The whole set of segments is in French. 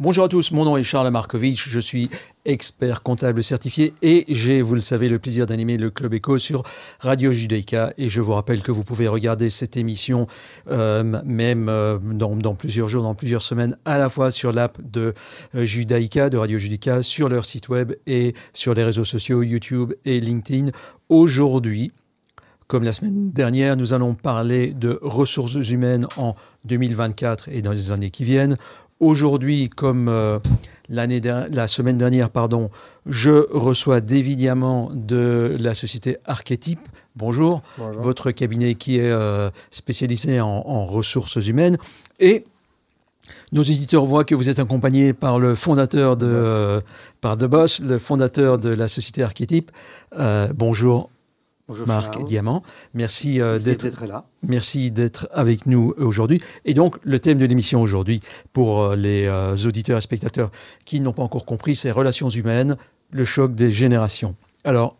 Bonjour à tous, mon nom est Charles Markovitch, je suis expert comptable certifié et j'ai, vous le savez, le plaisir d'animer le Club Echo sur Radio Judaïka et je vous rappelle que vous pouvez regarder cette émission euh, même euh, dans, plusieurs jours, dans plusieurs semaines, à la fois sur l'app de euh, Judaïka, de Radio Judaïka, sur leur site web et sur les réseaux sociaux YouTube et LinkedIn. Aujourd'hui, comme la semaine dernière, nous allons parler de ressources humaines en 2024 et dans les années qui viennent. Aujourd'hui, comme euh, l'année la semaine dernière, pardon, je reçois David Diamant de la société Archetype. Bonjour. Votre cabinet qui est euh, spécialisé en, ressources humaines. Et nos éditeurs voient que vous êtes accompagné par le fondateur de, euh, par The Boss, le fondateur de la société Archetype. bonjour Bonjour Marc Diamant. Merci, euh, d'être là. Merci d'être avec nous aujourd'hui. Et donc, le thème de l'émission aujourd'hui, pour euh, les euh, auditeurs et spectateurs qui n'ont pas encore compris, c'est relations humaines, le choc des générations. Alors,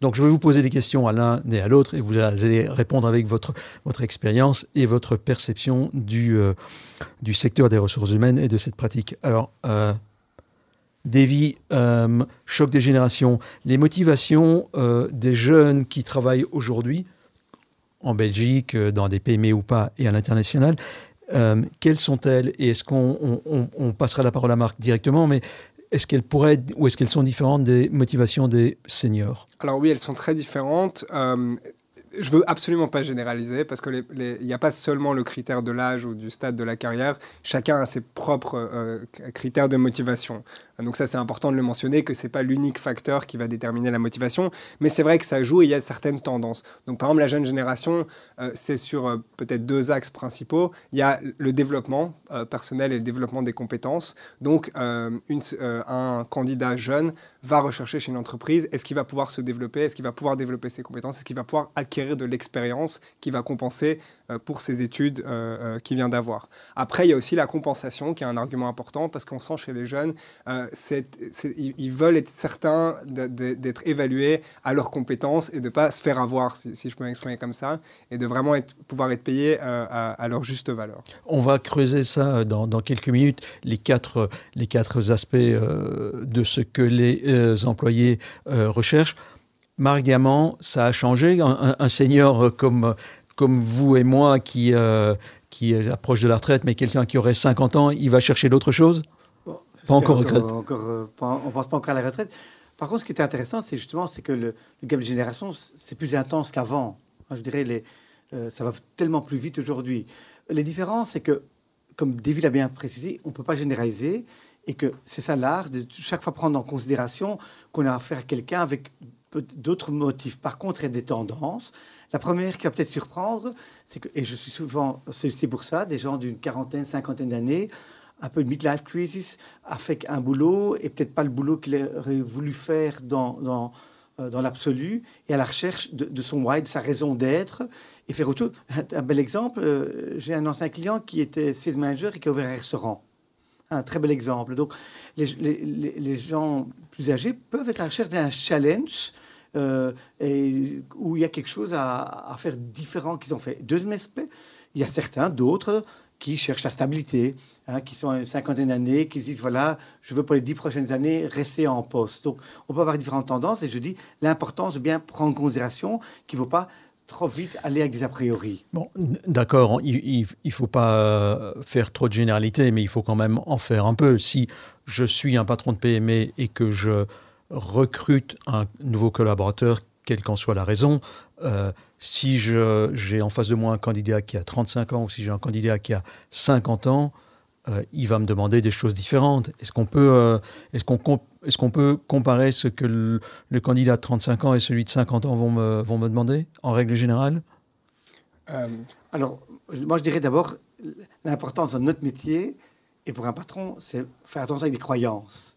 donc je vais vous poser des questions à l'un et à l'autre et vous allez répondre avec votre, votre expérience et votre perception du, du secteur des ressources humaines et de cette pratique. Alors, Davy, euh, choc des générations, les motivations euh, des jeunes qui travaillent aujourd'hui, en Belgique, euh, dans des PME ou pas, et à l'international, quelles sont-elles Et est-ce qu'on on, passera la parole à Marc directement, mais est-ce qu'elles pourraient ou est-ce qu'elles sont différentes des motivations des seniors? Alors oui, elles sont très différentes je veux absolument pas généraliser parce qu'il n'y a pas seulement le critère de l'âge ou du stade de la carrière. Chacun a ses propres euh, critères de motivation. Donc ça, c'est important de le mentionner que c'est pas l'unique facteur qui va déterminer la motivation, mais c'est vrai que ça joue et il y a certaines tendances. Donc par exemple, la jeune génération, euh, c'est sur euh, peut-être deux axes principaux. Il y a le développement personnel et le développement des compétences. Donc un candidat jeune va rechercher chez une entreprise, est-ce qu'il va pouvoir se développer, est-ce qu'il va pouvoir développer ses compétences, est-ce qu'il va pouvoir acquérir de l'expérience qui va compenser pour ses études euh, euh, qu'il vient d'avoir. Après, il y a aussi la compensation qui est un argument important parce qu'on sent chez les jeunes, ils, veulent être certains d'être évalués à leurs compétences et de ne pas se faire avoir, si, je peux m'exprimer comme ça, et de vraiment pouvoir être payés à, leur juste valeur. On va creuser ça dans, quelques minutes, les quatre, aspects de ce que les employés recherchent. Marc ça a changé? Un, un senior comme comme vous et moi qui, euh, qui approche de la retraite, mais quelqu'un qui aurait 50 ans, il va chercher d'autre chose Pas encore retraite. Euh, on ne pense pas encore à la retraite. Par contre, ce qui était intéressant, c'est justement c'est que le, gap de génération, c'est plus intense qu'avant. Je dirais, les, euh, ça va tellement plus vite aujourd'hui. Les différences, c'est que, comme David l'a bien précisé, on ne peut pas généraliser et que c'est ça l'art de chaque fois prendre en considération qu'on a affaire à quelqu'un avec d'autres motifs. Par contre, il y a des tendances. La première qui va peut-être surprendre, c'est que, et je suis souvent c'est pour ça, des gens d'une quarantaine, cinquantaine d'années, un peu de midlife crisis, a fait un boulot et peut-être pas le boulot qu'il aurait voulu faire dans, dans, euh, l'absolu, et à la recherche de, son why, de sa raison d'être, et faire autre. Un, bel exemple, euh, j'ai un ancien client qui était sales manager et qui a ouvert un restaurant. Un très bel exemple. Donc, les, les, les gens plus âgés peuvent être à la recherche d'un challenge euh, où il y a quelque chose à, faire différent qu'ils ont fait. Deuxième aspect, il y a certains d'autres qui cherchent la stabilité, hein, qui sont à une cinquantaine d'années, qui se disent voilà, je veux pour les dix prochaines années rester en poste. Donc, on peut avoir différentes tendances et je dis l'importance de bien prendre en considération qu'il ne faut pas trop vite aller avec des a priori. Bon, d'accord, il ne faut pas euh, faire trop de généralités, mais il faut quand même en faire un peu. Si je suis un patron de PME et que je recrute un nouveau collaborateur, quelle qu'en soit la raison, euh, si j'ai en face de moi un candidat qui a 35 ans ou si j'ai un candidat qui a 50 ans, euh, il va me demander des choses différentes. Est-ce qu'on peut, euh, est-ce qu'on est qu'on peut comparer ce que le, candidat de 35 ans et celui de 50 ans vont me, vont me demander, en règle générale? Alors, moi je dirais d'abord l'importance de notre métier, et pour un patron, c'est faire attention avec les croyances.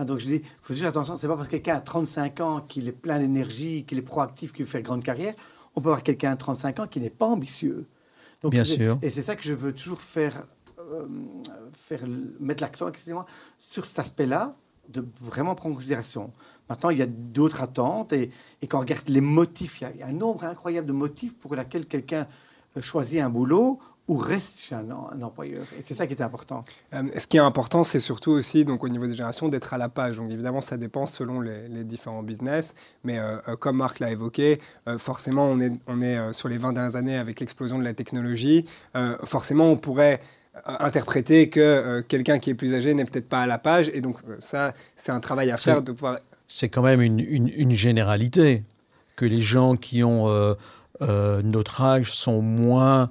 Ah, donc je dis, il faut juste attention, c'est pas parce que quelqu'un a 35 ans qu'il est plein d'énergie, qu'il est proactif, qu'il veut faire grande carrière. On peut avoir quelqu'un à 35 ans qui n'est pas ambitieux. Donc, Bien sûr. Et c'est ça que je veux toujours faire, euh, faire mettre l'accent excusez-moi, sur cet aspect-là, de vraiment prendre en considération. Maintenant, il y a d'autres attentes et, et, quand on regarde les motifs, il y, a, un nombre incroyable de motifs pour lesquels quelqu'un choisit un boulot ou reste chez un, employeur? Et c'est ça qui est important. Euh, ce qui est important, c'est surtout aussi, donc, au niveau des générations, d'être à la page. Donc évidemment, ça dépend selon les, différents business. Mais euh, euh, comme Marc l'a évoqué, forcément, on est, on est sur les 20 dernières années avec l'explosion de la technologie. forcément, on pourrait interpréter que quelqu'un qui est plus âgé n'est peut-être pas à la page. Et donc ça, c'est un travail à faire de pouvoir... C'est quand même une, une, une, généralité que les gens qui ont notre âge sont moins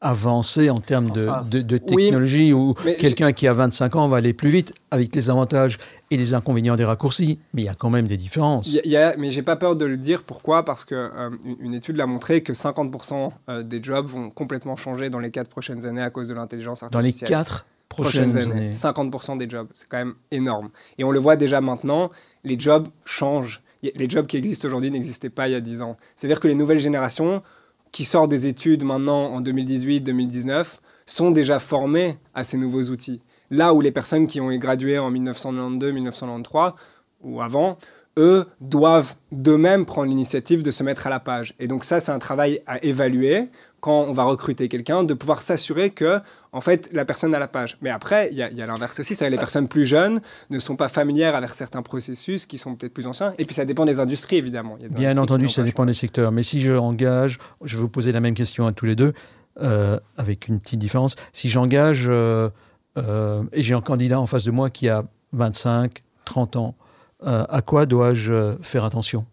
avancé en termes de, de, technologie ou quelqu'un qui a 25 ans va aller plus vite avec les avantages et les inconvénients des raccourcis, mais il y a quand même des différences. Y a, mais j'ai pas peur de le dire. Pourquoi? Parce que euh, une étude l'a montré que 50% euh, des jobs vont complètement changer dans les 4 prochaines années à cause de l'intelligence artificielle. Dans les 4 prochaines, années. 50% des jobs, c'est quand même énorme. Et on le voit déjà maintenant, les jobs changent. Les jobs qui existent aujourd'hui n'existaient pas il y a 10 ans. C'est-à-dire que les nouvelles générations qui sortent des études maintenant en 2018-2019 sont déjà formés à ces nouveaux outils. Là où les personnes qui ont gradué en 1992-1993 ou avant, eux doivent d'eux-mêmes prendre l'initiative de se mettre à la page. Et donc ça, c'est un travail à évaluer quand on va recruter quelqu'un, de pouvoir s'assurer que, en fait, la personne a la page. Mais après, il y a, l'inverse aussi, c'est les personnes plus jeunes ne sont pas familières avec certains processus qui sont peut-être plus anciens. Et puis ça dépend des industries, évidemment. Bien entendu, ça dépend des secteurs. Mais si je engage, je vais vous poser la même question à tous les deux, euh, avec une petite différence. Si j'engage, euh, euh, et j'ai un candidat en face de moi qui a 25, 30 ans, à quoi dois-je faire attention?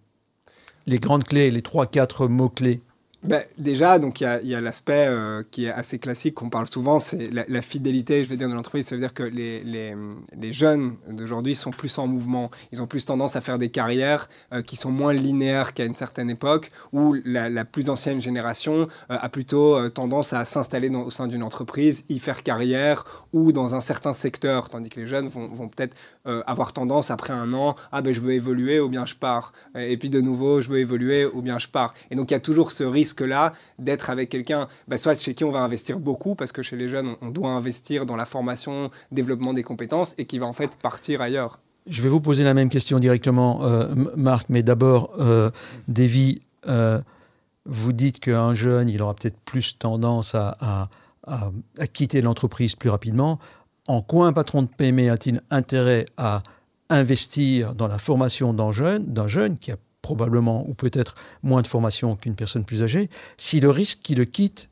Les grandes clés, les 3-4 mots-clés ben, déjà, donc il y a, l'aspect euh, qui est assez classique, qu'on parle souvent, c'est la, fidélité, je vais dire, de l'entreprise. Ça veut dire que les, les, les jeunes d'aujourd'hui sont plus en mouvement. Ils ont plus tendance à faire des carrières euh, qui sont moins linéaires qu'à une certaine époque, où la, plus ancienne génération euh, a plutôt tendance à s'installer au sein d'une entreprise, y faire carrière, ou dans un certain secteur, tandis que les jeunes vont, vont peut-être avoir tendance, après un an, ah ben je veux évoluer ou bien je pars. Et puis de nouveau, je veux évoluer ou bien je pars. Et donc il y a toujours ce risque risque-là d'être avec quelqu'un, bah, soit chez qui on va investir beaucoup, parce que chez les jeunes, on, doit investir dans la formation, développement des compétences, et qui va en fait partir ailleurs. Je vais vous poser la même question directement, euh, Marc, mais d'abord, euh, Davy, euh, vous dites qu'un jeune, il aura peut-être plus tendance à, à, quitter l'entreprise plus rapidement. En quoi un patron de PME a-t-il intérêt à investir dans la formation d'un jeune, d'un jeune qui a probablement ou peut-être moins de formation qu'une personne plus âgée, si le risque qu'il le quitte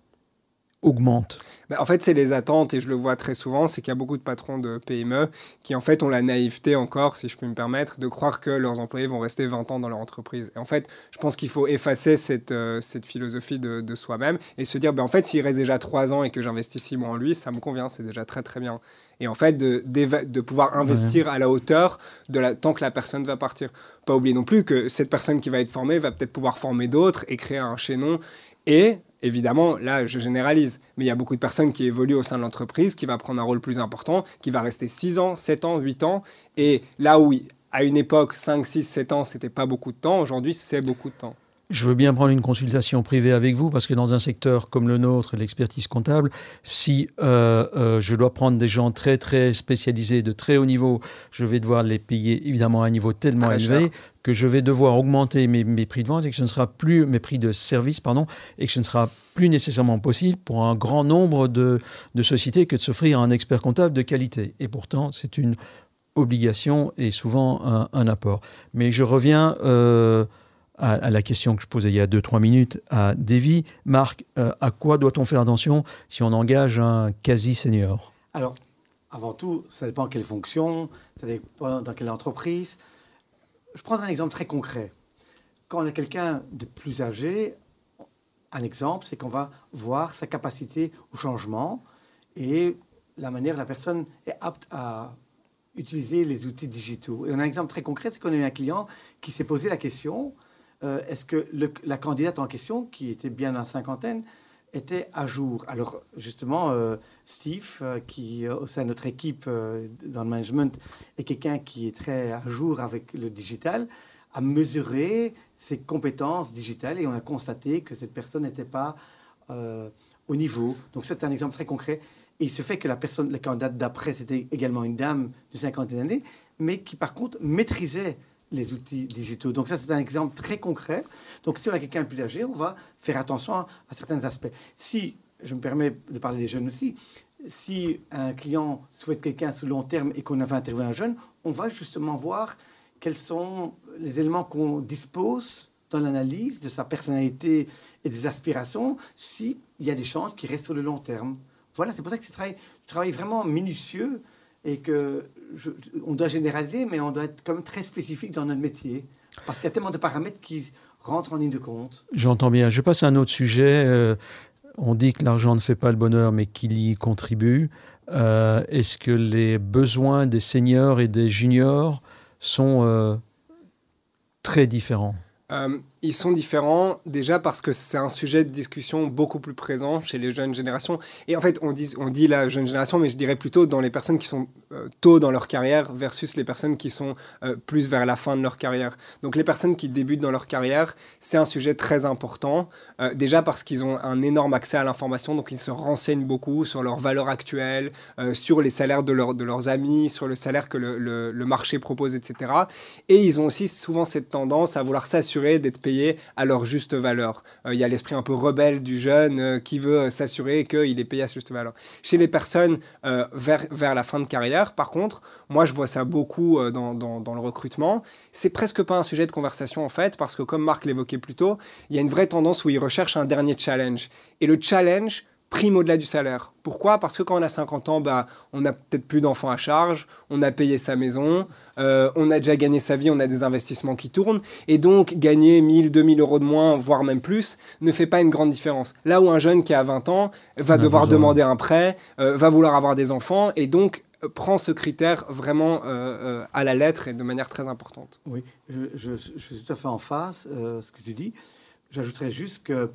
augmente bah, En fait, c'est les attentes, et je le vois très souvent, c'est qu'il y a beaucoup de patrons de PME qui, en fait, ont la naïveté encore, si je peux me permettre, de croire que leurs employés vont rester 20 ans dans leur entreprise. Et en fait, je pense qu'il faut effacer cette, euh, cette philosophie de, de soi-même et se dire, bah, en fait, s'il reste déjà 3 ans et que j'investis 6 mois en lui, ça me convient, c'est déjà très très bien. Et en fait, de, de pouvoir investir à la hauteur de la, tant que la personne va partir. Pas oublier non plus que cette personne qui va être formée va peut-être pouvoir former d'autres et créer un chaînon. Et Évidemment, là, je généralise, mais il y a beaucoup de personnes qui évoluent au sein de l'entreprise, qui va prendre un rôle plus important, qui va rester 6 ans, 7 ans, 8 ans. Et là où, à une époque, 5, 6, 7 ans, c'était pas beaucoup de temps, aujourd'hui, c'est beaucoup de temps. Je veux bien prendre une consultation privée avec vous parce que dans un secteur comme le nôtre, l'expertise comptable, si euh, euh, je dois prendre des gens très très spécialisés, de très haut niveau, je vais devoir les payer évidemment à un niveau tellement élevé que je vais devoir augmenter mes, mes, prix de vente et que ce ne sera plus mes prix de service, pardon, et que ce ne sera plus nécessairement possible pour un grand nombre de, de sociétés que de s'offrir un expert comptable de qualité. Et pourtant, c'est une obligation et souvent un, un apport. Mais je reviens. Euh, à, la question que je posais il y a 2-3 minutes à Davy. Marc, euh, à quoi doit-on faire attention si on engage un quasi-senior? Alors, avant tout, ça dépend quelle fonction, ça dépend dans quelle entreprise. Je prends un exemple très concret. Quand on a quelqu'un de plus âgé, un exemple, c'est qu'on va voir sa capacité au changement et la manière la personne est apte à utiliser les outils digitaux. Et un exemple très concret, c'est qu'on a eu un client qui s'est posé la question euh, est-ce que la candidate en question, qui était bien dans cinquantaine, était à jour? Alors justement, euh, Steve, euh, qui au sein de notre équipe dans le management est quelqu'un qui est très à jour avec le digital, a mesuré ses compétences digitales et on a constaté que cette personne n'était pas au niveau. Donc c'est un exemple très concret. Et il se fait que la personne, la candidate d'après, c'était également une dame de cinquantaine d'années, mais qui par contre maîtrisait les outils digitaux. Donc ça, c'est un exemple très concret. Donc si on a quelqu'un de plus âgé, on va faire attention à, certains aspects. Si je me permets de parler des jeunes aussi, si un client souhaite quelqu'un sur long terme et qu'on avait interviewé un jeune, on va justement voir quels sont les éléments qu'on dispose dans l'analyse de sa personnalité et des aspirations, s'il y a des chances qu'il reste sur le long terme. Voilà, c'est pour ça que c'est un travail, vraiment minutieux et que on doit généraliser, mais on doit être comme très spécifique dans notre métier. Parce qu'il y a tellement de paramètres qui rentrent en ligne de compte. J'entends bien. Je passe à un autre sujet. Euh, on dit que l'argent ne fait pas le bonheur, mais qu'il y contribue. Euh, est-ce que les besoins des seniors et des juniors sont euh, très différents? Ils sont différents déjà parce que c'est un sujet de discussion beaucoup plus présent chez les jeunes générations. Et en fait, on dit, la jeune génération, mais je dirais plutôt dans les personnes qui sont euh, tôt dans leur carrière versus les personnes qui sont euh, plus vers la fin de leur carrière. Donc les personnes qui débutent dans leur carrière, c'est un sujet très important. Euh, déjà parce qu'ils ont un énorme accès à l'information, donc ils se renseignent beaucoup sur leurs valeurs actuelles, sur les salaires de, leurs amis, sur le salaire que le, le, le marché propose, etc. Et ils ont aussi souvent cette tendance à vouloir s'assurer d'être payés à leur juste valeur. Euh, il y a l'esprit un peu rebelle du jeune euh, qui veut euh, s'assurer qu'il est payé à sa juste valeur. Chez les personnes vers, vers la fin de carrière, par contre, moi je vois ça beaucoup dans, dans, dans le recrutement. C'est presque pas un sujet de conversation en fait, parce que comme Marc l'évoquait plus tôt, il y a une vraie tendance où ils recherchent un dernier challenge. Et le challenge, prime au-delà du salaire. Pourquoi? Parce que quand on a 50 ans, bah, on n'a peut-être plus d'enfants à charge, on a payé sa maison, euh, on a déjà gagné sa vie, on a des investissements qui tournent, et donc gagner 1000, 2000 euros de moins, voire même plus, ne fait pas une grande différence. Là où un jeune qui a 20 ans va devoir demander un prêt, euh, va vouloir avoir des enfants, et donc euh, prend ce critère vraiment à la lettre et de manière très importante. Oui, je, suis tout à fait en face, ce que tu dis. J'ajouterais juste que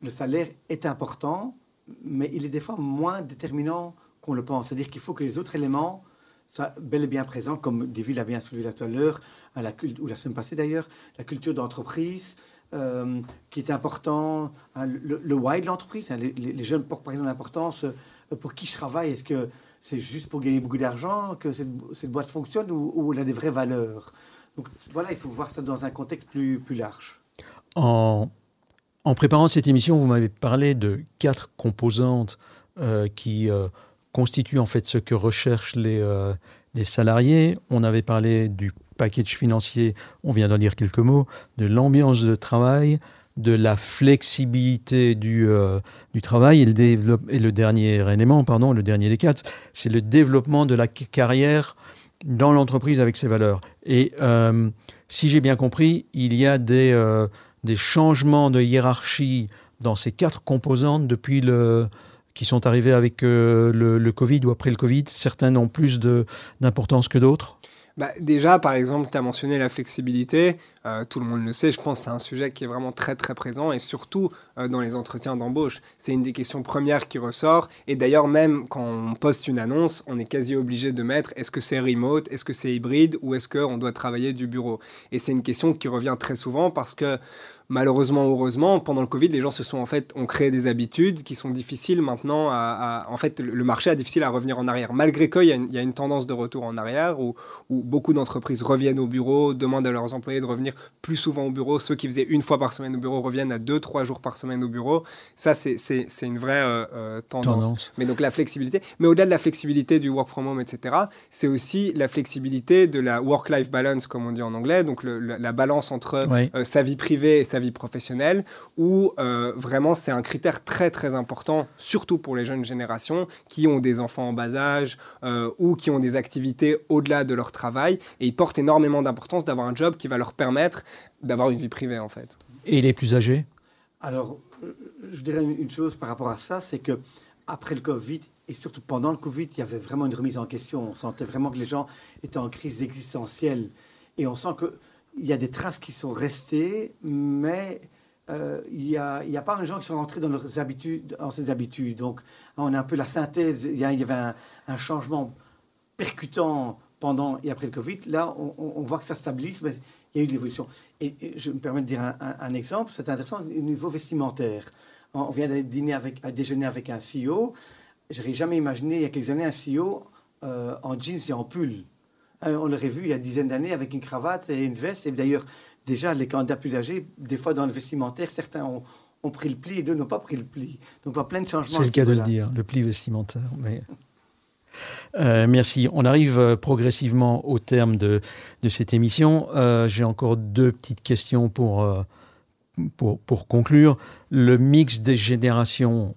le salaire est important, mais il est des fois moins déterminant qu'on le pense. C'est-à-dire qu'il faut que les autres éléments soient bel et bien présents, comme David l'a bien soulevé tout à l'heure, ou la semaine passée d'ailleurs, la culture d'entreprise, euh, qui est important, hein, le, why de l'entreprise. Hein, les, jeunes portent par exemple l'importance euh, pour qui je travaille. Est-ce que c'est juste pour gagner beaucoup d'argent que cette, boîte fonctionne ou, elle a des vraies valeurs? Donc voilà, il faut voir ça dans un contexte plus, plus large. En préparant cette émission, vous m'avez parlé de quatre composantes euh, qui euh, constituent en fait ce que recherchent les, euh, les, salariés. On avait parlé du package financier, on vient d'en dire quelques mots, de l'ambiance de travail, de la flexibilité du, du travail et le, et le, dernier élément, pardon, le dernier des quatre, c'est le développement de la carrière dans l'entreprise avec ses valeurs. Et si j'ai bien compris, il y a des des changements de hiérarchie dans ces quatre composantes depuis le, qui sont arrivés avec euh, le, Covid ou après le Covid Certains ont plus d'importance que d'autres bah, déjà, par exemple, tu as mentionné la flexibilité. Euh, tout le monde le sait, je pense que c'est un sujet qui est vraiment très très présent et surtout euh, dans les entretiens d'embauche. C'est une des questions premières qui ressort. Et d'ailleurs, même quand on poste une annonce, on est quasi obligé de mettre est-ce que c'est remote, est-ce que c'est hybride? Ou est-ce qu'on doit travailler du bureau? Et c'est une question qui revient très souvent parce que malheureusement heureusement, pendant le Covid, les gens se sont en fait ont créé des habitudes qui sont difficiles maintenant à, en fait le marché est difficile à revenir en arrière. Malgré qu'il y, y, a une tendance de retour en arrière où, où beaucoup d'entreprises reviennent au bureau, demandent à leurs employés de revenir plus souvent au bureau. Ceux qui faisaient une fois par semaine au bureau reviennent à deux, trois jours par semaine au bureau. Ça, c'est une vraie euh, euh, tendance. Mais donc la flexibilité. Mais au-delà de la flexibilité du work from home, etc., c'est aussi la flexibilité de la work-life balance, comme on dit en anglais, donc la, balance entre euh, sa vie privée et sa vie professionnelle, où vraiment c'est un critère très très important, surtout pour les jeunes générations qui ont des enfants en bas âge ou qui ont des activités au-delà de leur travail. Et ils portent énormément d'importance d'avoir un job qui va leur permettre d'avoir une vie privée en fait. Et les plus âgés? Alors, je dirais une chose par rapport à ça, c'est que après le Covid et surtout pendant le Covid, il y avait vraiment une remise en question. On sentait vraiment que les gens étaient en crise existentielle et on sent qu'il y a des traces qui sont restées, mais euh, il n'y a, pas de gens qui sont rentrés dans leurs habitudes, dans ces habitudes. Donc, on a un peu la synthèse. Il y, avait un, un changement percutant pendant et après le Covid. Là, on, voit que ça stabilise, mais il y a eu de l'évolution. Et, je me permets de dire un, exemple, c'est intéressant au niveau vestimentaire. On vient de dîner avec, à déjeuner avec un CEO. Je n'aurais jamais imaginé il y a quelques années un CEO euh, en jeans et en pull. Euh, on l'aurait vu il y a une dizaine d'années avec une cravate et une veste. Et d'ailleurs, déjà, les candidats plus âgés, des fois dans le vestimentaire, certains ont, ont pris le pli et d'autres n'ont pas pris le pli. Donc on voit plein de changements. C'est le cas de le dire, le pli vestimentaire. Mais... Euh, merci. On arrive euh, progressivement au terme de, de cette émission. Euh, j'ai encore deux petites questions pour, pour, pour, conclure. Le mix des générations,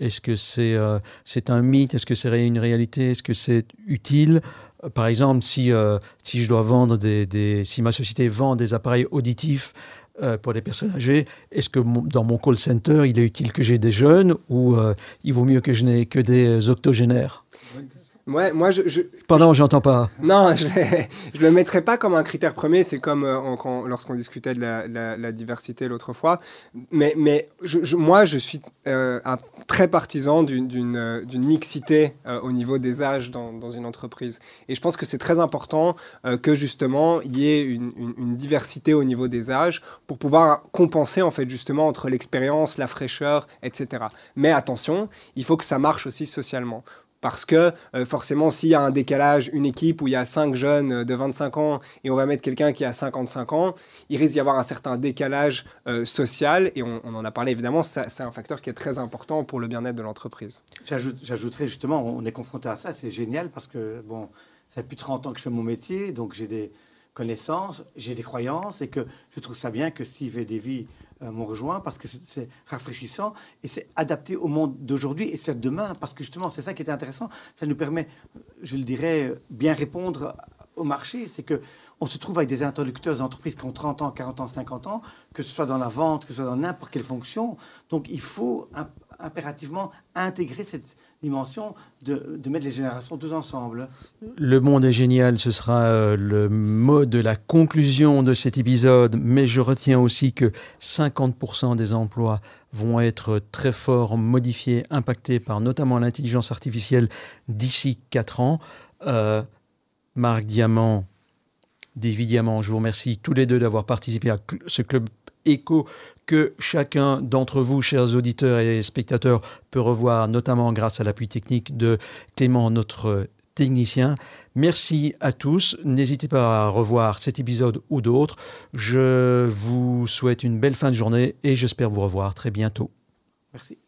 est-ce que c'est c'est un mythe? Est-ce que c'est une réalité? Est-ce que c'est utile? Par exemple, si, si je dois vendre des, si ma société vend des appareils auditifs pour les personnes âgées, est-ce que dans mon call center, il est utile que j'ai des jeunes ou il vaut mieux que je n'ai que des octogénaires? Ouais, moi, je, je Pardon, j'entends pas. Non, je ne le mettrais pas comme un critère premier. C'est comme euh, lorsqu'on discutait de la, la, diversité l'autre fois. Mais, mais je, moi, je suis euh, un très partisan d'une euh, mixité au niveau des âges dans, dans, une entreprise. Et je pense que c'est très important que justement il y ait une, une, une, diversité au niveau des âges pour pouvoir compenser en fait justement entre l'expérience, la fraîcheur, etc. Mais attention, il faut que ça marche aussi socialement. Parce que euh, forcément, s'il y a un décalage, une équipe où il y a 5 jeunes euh, de 25 ans et on va mettre quelqu'un qui a 55 ans, il risque d'y avoir un certain décalage euh, social. Et on, en a parlé évidemment, c'est un facteur qui est très important pour le bien-être de l'entreprise. J'ajouterais justement, on est confronté à ça, c'est génial parce que bon, ça fait plus de 30 ans que je fais mon métier, donc j'ai des connaissances, j'ai des croyances et que je trouve ça bien que Steve et Davy m'ont rejoint parce que c'est rafraîchissant et c'est adapté au monde d'aujourd'hui et c'est demain parce que justement c'est ça qui était intéressant. Ça nous permet, je le dirais, bien répondre au marché. C'est que on se trouve avec des interlocuteurs d'entreprises qui ont 30 ans, 40 ans, 50 ans, que ce soit dans la vente, que ce soit dans n'importe quelle fonction. Donc il faut impérativement intégrer cette dimension de, mettre les générations tous ensemble. Le monde est génial, ce sera euh, le mot de la conclusion de cet épisode, mais je retiens aussi que 50% des emplois vont être très fort modifiés, impactés par notamment l'intelligence artificielle d'ici 4 ans. Euh, Marc Diamant, David Diamant, je vous remercie tous les deux d'avoir participé à ce club écho que chacun d'entre vous, chers auditeurs et spectateurs, peut revoir, notamment grâce à l'appui technique de Clément, notre technicien. Merci à tous. N'hésitez pas à revoir cet épisode ou d'autres. Je vous souhaite une belle fin de journée et j'espère vous revoir très bientôt. Merci.